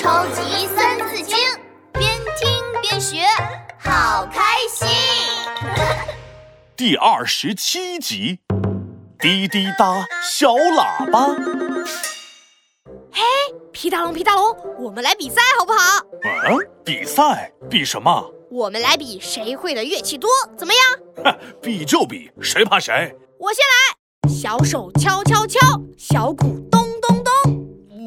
超级三字经，边听边学，好开心。第二十七集，滴滴答小喇叭。嘿，皮大龙，皮大龙，我们来比赛好不好？嗯，比赛比什么？我们来比谁会的乐器多，怎么样？哼，比就比，谁怕谁？我先来，小手敲敲敲，小鼓。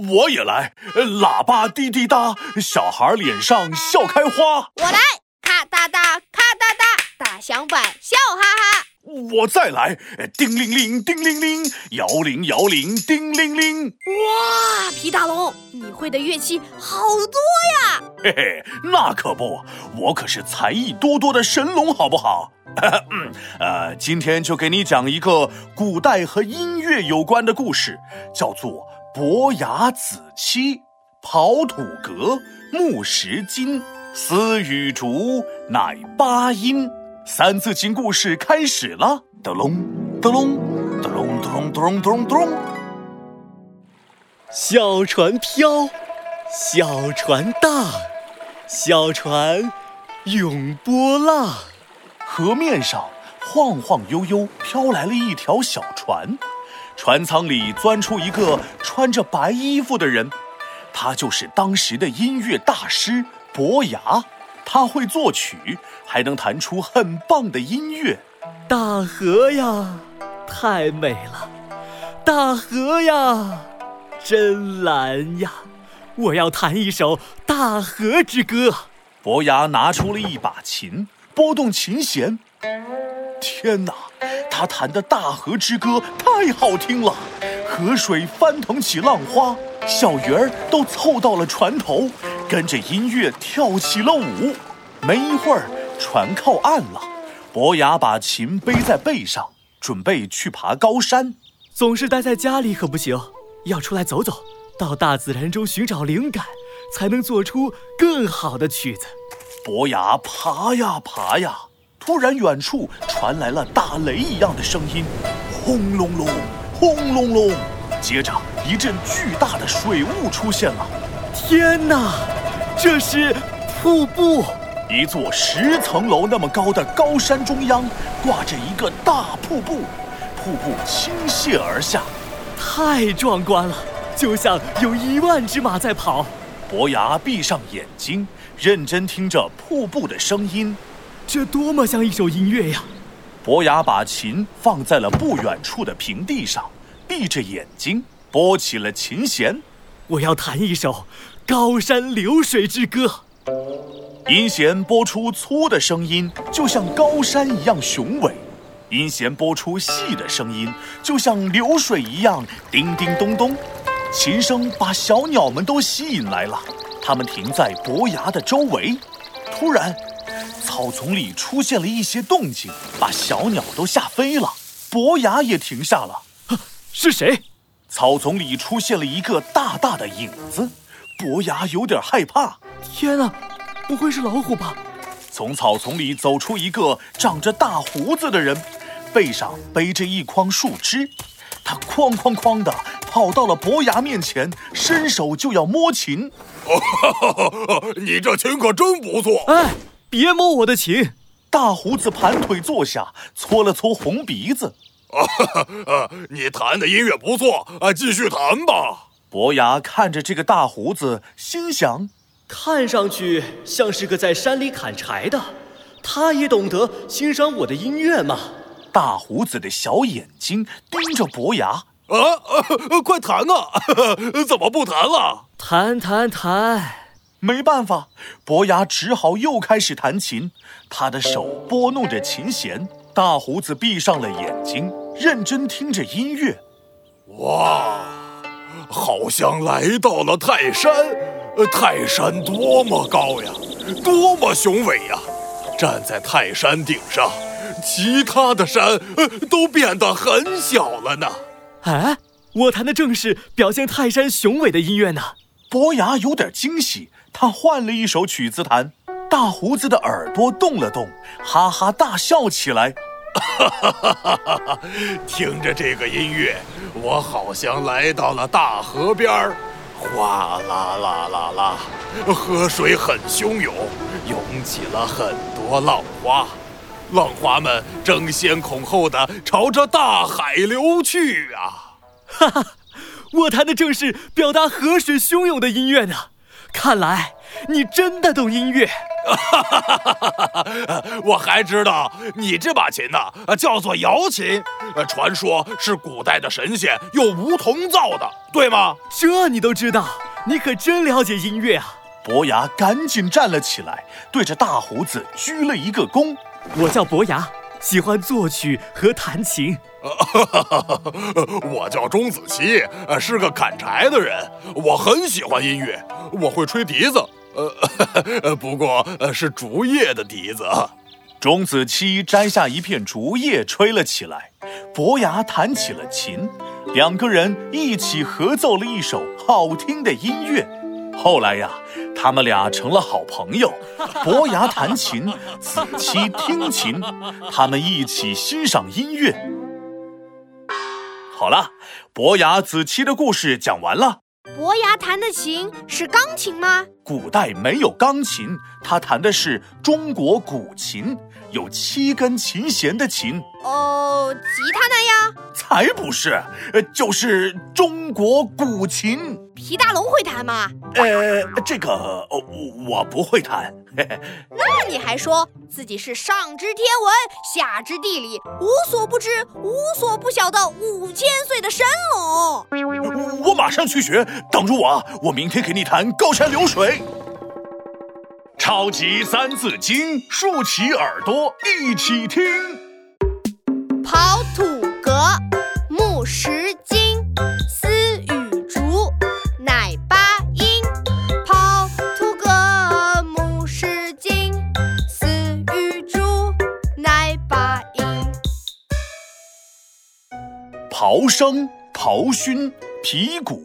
我也来，喇叭滴滴答，小孩脸上笑开花。我来，咔哒哒，咔哒哒，打响板笑哈哈。我再来，叮铃铃，叮铃铃，摇铃摇铃，叮铃铃。哇，皮大龙，你会的乐器好多呀！嘿嘿，那可不，我可是才艺多多的神龙，好不好？嗯，呃，今天就给你讲一个古代和音乐有关的故事，叫做《伯牙子期》，刨土革，木石金，丝与竹，乃八音。三字经故事开始了，咚隆咚隆咚隆咚隆咚隆咚咚。小船飘，小船大，小船涌波浪。河面上晃晃悠悠飘来了一条小船，船舱里钻出一个穿着白衣服的人，他就是当时的音乐大师伯牙。他会作曲，还能弹出很棒的音乐。大河呀，太美了！大河呀，真蓝呀！我要弹一首《大河之歌》。伯牙拿出了一把琴，拨动琴弦。天哪，他弹的《大河之歌》太好听了！河水翻腾起浪花，小鱼儿都凑到了船头。跟着音乐跳起了舞，没一会儿，船靠岸了。伯牙把琴背在背上，准备去爬高山。总是待在家里可不行，要出来走走，到大自然中寻找灵感，才能做出更好的曲子。伯牙爬呀爬呀，突然远处传来了大雷一样的声音，轰隆隆，轰隆隆。接着一阵巨大的水雾出现了。天哪，这是瀑布！一座十层楼那么高的高山中央，挂着一个大瀑布，瀑布倾泻而下，太壮观了，就像有一万只马在跑。伯牙闭上眼睛，认真听着瀑布的声音，这多么像一首音乐呀！伯牙把琴放在了不远处的平地上，闭着眼睛拨起了琴弦。我要弹一首《高山流水之歌》，音弦拨出粗的声音，就像高山一样雄伟；音弦拨出细的声音，就像流水一样叮叮咚咚。琴声把小鸟们都吸引来了，它们停在伯牙的周围。突然，草丛里出现了一些动静，把小鸟都吓飞了。伯牙也停下了。是谁？草丛里出现了一个大大的影子，伯牙有点害怕。天啊，不会是老虎吧？从草丛里走出一个长着大胡子的人，背上背着一筐树枝，他哐哐哐的跑到了伯牙面前，伸手就要摸琴。你这琴可真不错！哎，别摸我的琴！大胡子盘腿坐下，搓了搓红鼻子。啊，你弹的音乐不错啊，继续弹吧。伯牙看着这个大胡子，心想：看上去像是个在山里砍柴的，他也懂得欣赏我的音乐吗？大胡子的小眼睛盯着伯牙，啊，快弹啊！怎么不弹了？弹弹弹！没办法，伯牙只好又开始弹琴，他的手拨弄着琴弦。大胡子闭上了眼睛。认真听着音乐，哇，好像来到了泰山。呃泰山多么高呀，多么雄伟呀！站在泰山顶上，其他的山呃都变得很小了呢。哎，我弹的正是表现泰山雄伟的音乐呢。伯牙有点惊喜，他换了一首曲子弹。大胡子的耳朵动了动，哈哈大笑起来。哈哈哈哈哈！听着这个音乐，我好像来到了大河边儿，哗啦啦啦啦，河水很汹涌，涌起了很多浪花，浪花们争先恐后的朝着大海流去啊！哈哈，我弹的正是表达河水汹涌的音乐呢。看来你真的懂音乐。哈哈哈哈哈哈！我还知道你这把琴呢，叫做瑶琴，传说是古代的神仙用梧桐造的，对吗？这你都知道，你可真了解音乐啊！伯牙赶紧站了起来，对着大胡子鞠了一个躬。我叫伯牙，喜欢作曲和弹琴。我叫钟子期，是个砍柴的人。我很喜欢音乐，我会吹笛子，呃，不过是竹叶的笛子。钟子期摘下一片竹叶吹了起来，伯牙弹起了琴，两个人一起合奏了一首好听的音乐。后来呀，他们俩成了好朋友。伯牙弹琴，子期听琴，他们一起欣赏音乐。好了，伯牙子期的故事讲完了。伯牙弹的琴是钢琴吗？古代没有钢琴，他弹的是中国古琴，有七根琴弦的琴。哦，吉他那样？才不是，呃，就是中国古琴。皮大龙会弹吗？呃，这个我我不会弹。那你还说自己是上知天文，下知地理，无所不知、无所不晓的五千岁的神龙？我马上去学，等着我，我明天给你弹《高山流水》。超级三字经，竖起耳朵一起听。刨土革，木石金丝与竹乃八音。刨生、刨熏、皮鼓、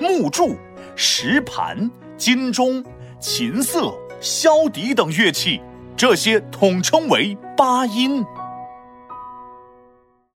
木柱、石盘、金钟、琴瑟、箫笛等乐器，这些统称为八音。